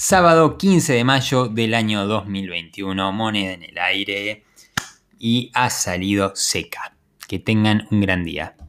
Sábado 15 de mayo del año 2021, moneda en el aire y ha salido seca. Que tengan un gran día.